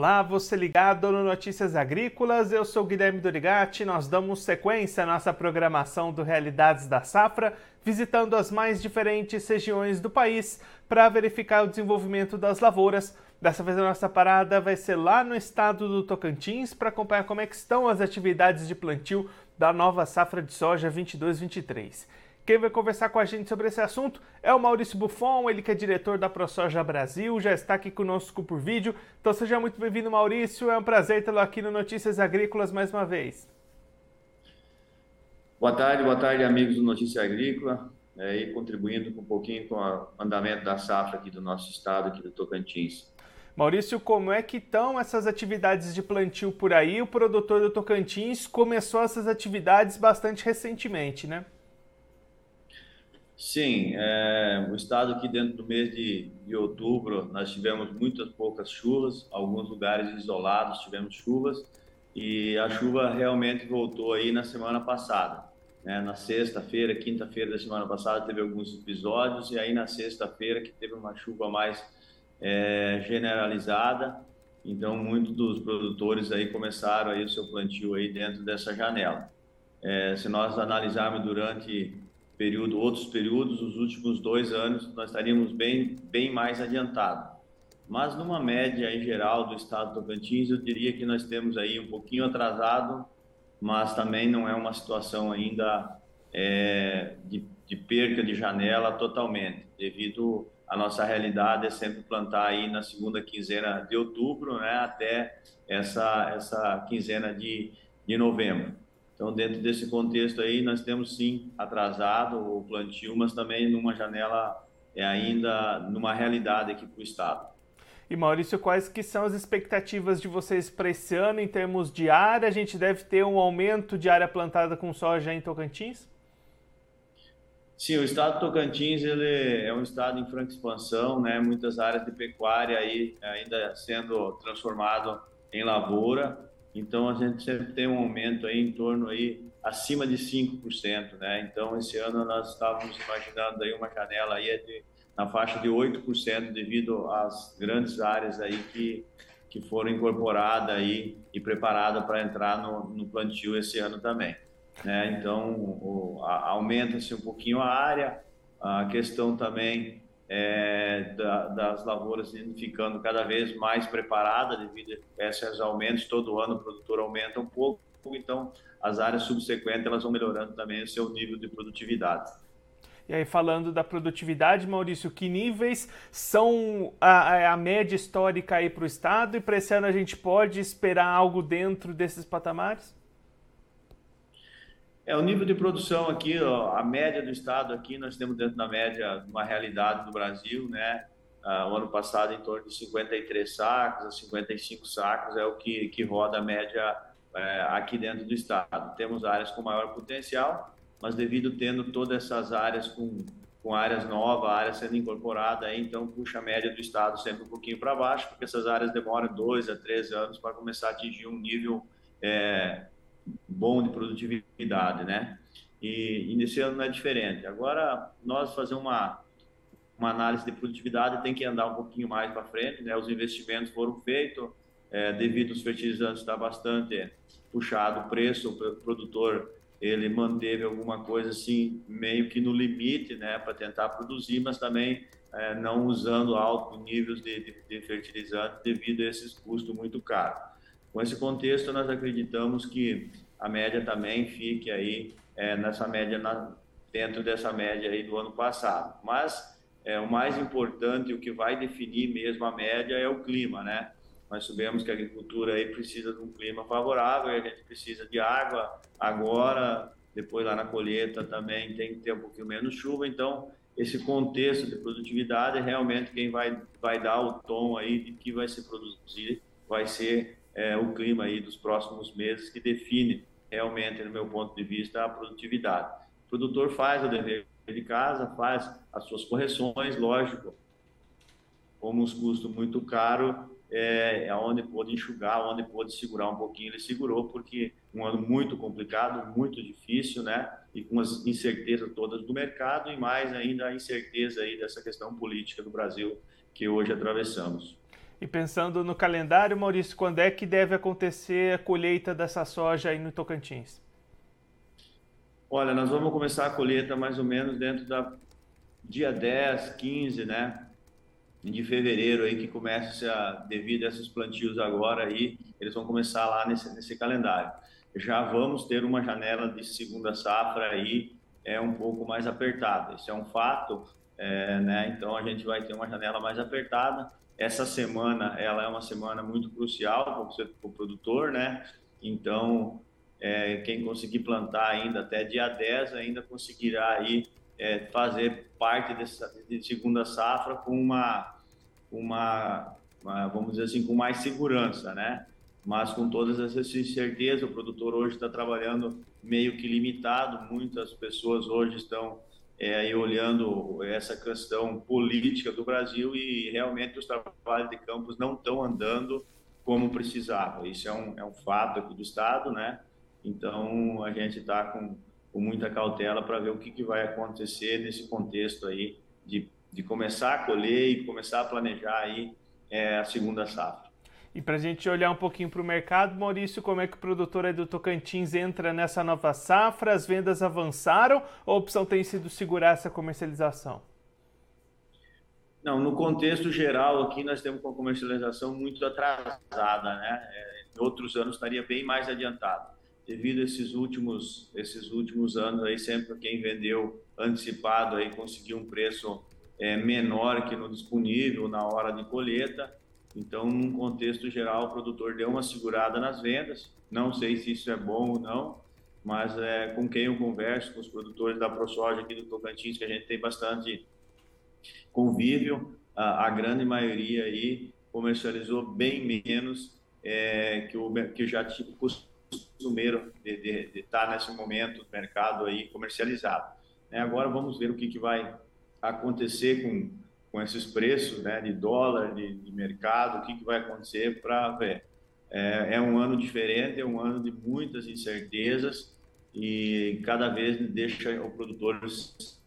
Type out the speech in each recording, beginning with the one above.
Olá, você ligado no Notícias Agrícolas, eu sou Guilherme Dorigati. Nós damos sequência à nossa programação do Realidades da Safra, visitando as mais diferentes regiões do país para verificar o desenvolvimento das lavouras. Dessa vez a nossa parada vai ser lá no estado do Tocantins para acompanhar como é estão as atividades de plantio da nova safra de soja 22-23. Quem vai conversar com a gente sobre esse assunto é o Maurício Buffon, ele que é diretor da ProSoja Brasil, já está aqui conosco por vídeo. Então seja muito bem-vindo, Maurício. É um prazer tê-lo aqui no Notícias Agrícolas mais uma vez. Boa tarde, boa tarde, amigos do Notícia Agrícola, é, e contribuindo um pouquinho com o andamento da safra aqui do nosso estado, aqui do Tocantins. Maurício, como é que estão essas atividades de plantio por aí? O produtor do Tocantins começou essas atividades bastante recentemente, né? Sim, é, o estado aqui dentro do mês de, de outubro nós tivemos muitas poucas chuvas, alguns lugares isolados tivemos chuvas e a chuva realmente voltou aí na semana passada. Né? Na sexta-feira, quinta-feira da semana passada teve alguns episódios e aí na sexta-feira que teve uma chuva mais é, generalizada, então muitos dos produtores aí começaram aí o seu plantio aí dentro dessa janela. É, se nós analisarmos durante período, outros períodos, os últimos dois anos, nós estaríamos bem, bem mais adiantados. Mas numa média em geral do estado do Tocantins, eu diria que nós temos aí um pouquinho atrasado, mas também não é uma situação ainda é, de, de perca de janela totalmente, devido a nossa realidade é sempre plantar aí na segunda quinzena de outubro, né, até essa essa quinzena de, de novembro. Então, dentro desse contexto aí, nós temos sim atrasado o plantio, mas também numa janela é ainda numa realidade aqui para o Estado. E Maurício, quais que são as expectativas de vocês para esse ano em termos de área? A gente deve ter um aumento de área plantada com soja em Tocantins? Sim, o estado de Tocantins ele é um estado em franca expansão, né? Muitas áreas de pecuária aí ainda sendo transformado em lavoura. Então a gente sempre tem um aumento aí em torno aí acima de 5%, né? Então esse ano nós estávamos imaginando aí uma janela aí de, na faixa de 8% devido às grandes áreas aí que que foram incorporadas aí e preparadas para entrar no, no, plantio esse ano também, né? Então aumenta-se um pouquinho a área, a questão também é, da, das lavouras ficando cada vez mais preparada devido a esses aumentos. Todo ano o produtor aumenta um pouco, então as áreas subsequentes elas vão melhorando também o seu nível de produtividade. E aí, falando da produtividade, Maurício, que níveis são a, a média histórica aí para o Estado e para esse ano a gente pode esperar algo dentro desses patamares? É, o nível de produção aqui, ó, a média do estado aqui, nós temos dentro da média uma realidade do Brasil, né? Ah, o ano passado em torno de 53 sacos a 55 sacos é o que, que roda a média é, aqui dentro do estado. Temos áreas com maior potencial, mas devido tendo todas essas áreas com, com áreas novas, áreas sendo incorporadas, então puxa a média do estado sempre um pouquinho para baixo, porque essas áreas demoram dois a três anos para começar a atingir um nível é, bom de produtividade, né? E, e nesse ano não é diferente. Agora, nós fazer uma, uma análise de produtividade tem que andar um pouquinho mais para frente, né? Os investimentos foram feitos, é, devido aos fertilizantes estar bastante puxado o preço, o produtor ele manteve alguma coisa assim meio que no limite, né, para tentar produzir, mas também é, não usando altos níveis de, de, de fertilizante devido a esses custos muito caros. Com esse contexto, nós acreditamos que a média também fique aí é, nessa média, na, dentro dessa média aí do ano passado. Mas é, o mais importante, o que vai definir mesmo a média é o clima, né? Nós sabemos que a agricultura aí precisa de um clima favorável, a gente precisa de água agora, depois lá na colheita também tem que ter um pouquinho menos chuva, então esse contexto de produtividade é realmente quem vai, vai dar o tom aí de que vai se produzir, vai ser é, o clima aí dos próximos meses que define realmente, no meu ponto de vista, a produtividade. O produtor faz o dever de casa, faz as suas correções, lógico, como os custos muito caros, é, é onde pôde enxugar, onde pôde segurar um pouquinho, ele segurou, porque um ano muito complicado, muito difícil, né? E com as incertezas todas do mercado e mais ainda a incerteza aí dessa questão política do Brasil que hoje atravessamos. E pensando no calendário, Maurício, quando é que deve acontecer a colheita dessa soja aí no Tocantins? Olha, nós vamos começar a colheita mais ou menos dentro da dia 10, 15, né? De fevereiro aí que começa, devido a esses plantios agora aí, eles vão começar lá nesse, nesse calendário. Já vamos ter uma janela de segunda safra aí é um pouco mais apertada. Isso é um fato, é, né? Então a gente vai ter uma janela mais apertada. Essa semana, ela é uma semana muito crucial para o produtor, né? Então, é, quem conseguir plantar ainda até dia 10 ainda conseguirá aí é, fazer parte dessa de segunda safra com uma, uma, uma, vamos dizer assim, com mais segurança, né? Mas com todas essas incertezas, o produtor hoje está trabalhando meio que limitado. Muitas pessoas hoje estão é, olhando essa questão política do Brasil e realmente os trabalhos de campos não estão andando como precisava. Isso é um, é um fato aqui do Estado, né? Então a gente está com, com, muita cautela para ver o que, que vai acontecer nesse contexto aí de, de começar a colher e começar a planejar aí é, a segunda safra. E para a gente olhar um pouquinho para o mercado, Maurício, como é que o produtor aí do Tocantins entra nessa nova safra? As vendas avançaram ou a opção tem sido segurar essa comercialização? Não, no contexto geral aqui nós temos uma comercialização muito atrasada, né? É, em outros anos estaria bem mais adiantado. Devido a esses últimos, esses últimos anos aí, sempre quem vendeu antecipado aí conseguiu um preço é, menor que no disponível na hora de colheita então, num contexto geral, o produtor deu uma segurada nas vendas. Não sei se isso é bom ou não, mas é, com quem eu converso, com os produtores da ProSoja aqui do Tocantins, que a gente tem bastante convívio, a, a grande maioria aí comercializou bem menos é, que, o, que já tinha costumeiro de estar tá nesse momento do mercado aí comercializado. É, agora vamos ver o que, que vai acontecer com com esses preços né, de dólar, de, de mercado, o que, que vai acontecer para ver. É, é, um ano diferente, é um ano de muitas incertezas e cada vez deixa o produtor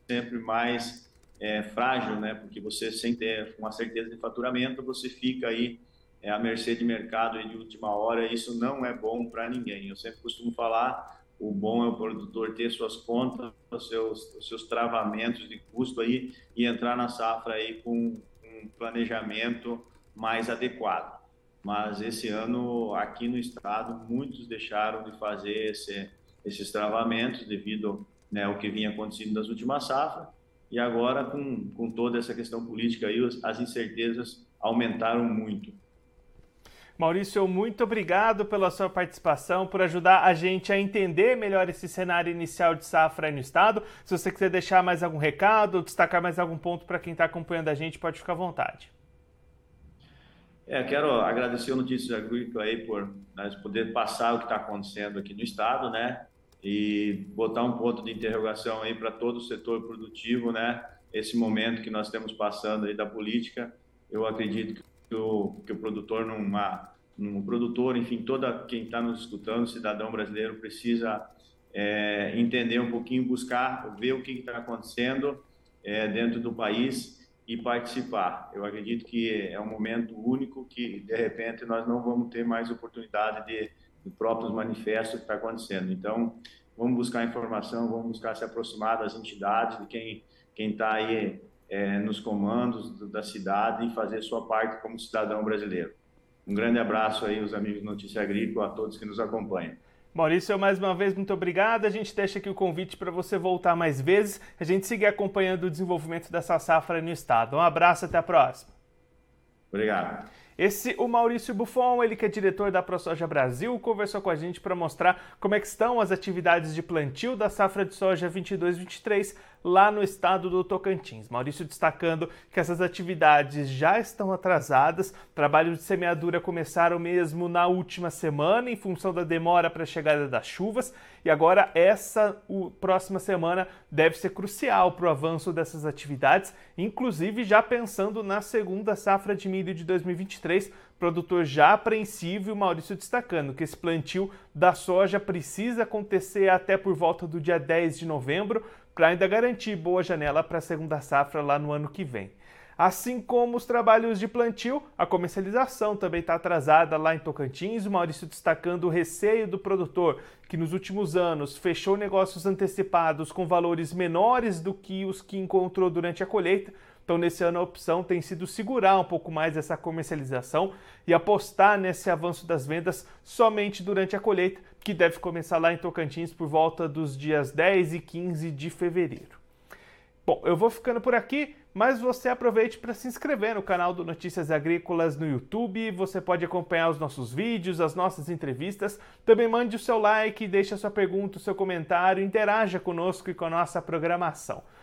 sempre mais é, frágil, né? Porque você sem ter uma certeza de faturamento, você fica aí é, à mercê de mercado de última hora. E isso não é bom para ninguém. Eu sempre costumo falar o bom é o produtor ter suas contas, os seus, os seus travamentos de custo aí e entrar na safra aí com um planejamento mais adequado. Mas esse ano, aqui no estado, muitos deixaram de fazer esse, esses travamentos devido né, ao que vinha acontecendo nas últimas safras. E agora, com, com toda essa questão política aí, as incertezas aumentaram muito. Maurício, muito obrigado pela sua participação, por ajudar a gente a entender melhor esse cenário inicial de safra aí no estado. Se você quiser deixar mais algum recado, destacar mais algum ponto para quem está acompanhando a gente, pode ficar à vontade. É, quero agradecer o Notícias Agrícolas aí por nós poder passar o que está acontecendo aqui no estado, né? E botar um ponto de interrogação aí para todo o setor produtivo, né? Esse momento que nós estamos passando aí da política, eu acredito que que o, que o produtor numa, num produtor, enfim, toda quem está nos escutando, cidadão brasileiro, precisa é, entender um pouquinho, buscar, ver o que está acontecendo é, dentro do país e participar. Eu acredito que é um momento único que, de repente, nós não vamos ter mais oportunidade de, de próprios manifestos que está acontecendo. Então, vamos buscar informação, vamos buscar se aproximar das entidades, de quem quem está aí é, nos comandos da cidade e fazer sua parte como cidadão brasileiro. Um grande abraço aí, os amigos do Notícia Agrícola, a todos que nos acompanham. Maurício, mais uma vez, muito obrigado. A gente deixa aqui o convite para você voltar mais vezes, a gente seguir acompanhando o desenvolvimento dessa safra no estado. Um abraço, até a próxima. Obrigado. Esse, o Maurício Buffon, ele que é diretor da ProSoja Brasil, conversou com a gente para mostrar como é estão as atividades de plantio da safra de soja 22-23 lá no estado do Tocantins. Maurício destacando que essas atividades já estão atrasadas, trabalhos de semeadura começaram mesmo na última semana em função da demora para a chegada das chuvas e agora essa o, próxima semana deve ser crucial para o avanço dessas atividades, inclusive já pensando na segunda safra de milho de 2023, produtor já apreensivo e o Maurício destacando que esse plantio da soja precisa acontecer até por volta do dia 10 de novembro, para ainda garantir boa janela para a segunda safra lá no ano que vem. Assim como os trabalhos de plantio, a comercialização também está atrasada lá em Tocantins. O Maurício destacando o receio do produtor, que nos últimos anos fechou negócios antecipados com valores menores do que os que encontrou durante a colheita. Então, nesse ano, a opção tem sido segurar um pouco mais essa comercialização e apostar nesse avanço das vendas somente durante a colheita, que deve começar lá em Tocantins por volta dos dias 10 e 15 de fevereiro. Bom, eu vou ficando por aqui, mas você aproveite para se inscrever no canal do Notícias Agrícolas no YouTube. Você pode acompanhar os nossos vídeos, as nossas entrevistas. Também mande o seu like, deixe a sua pergunta, o seu comentário, interaja conosco e com a nossa programação.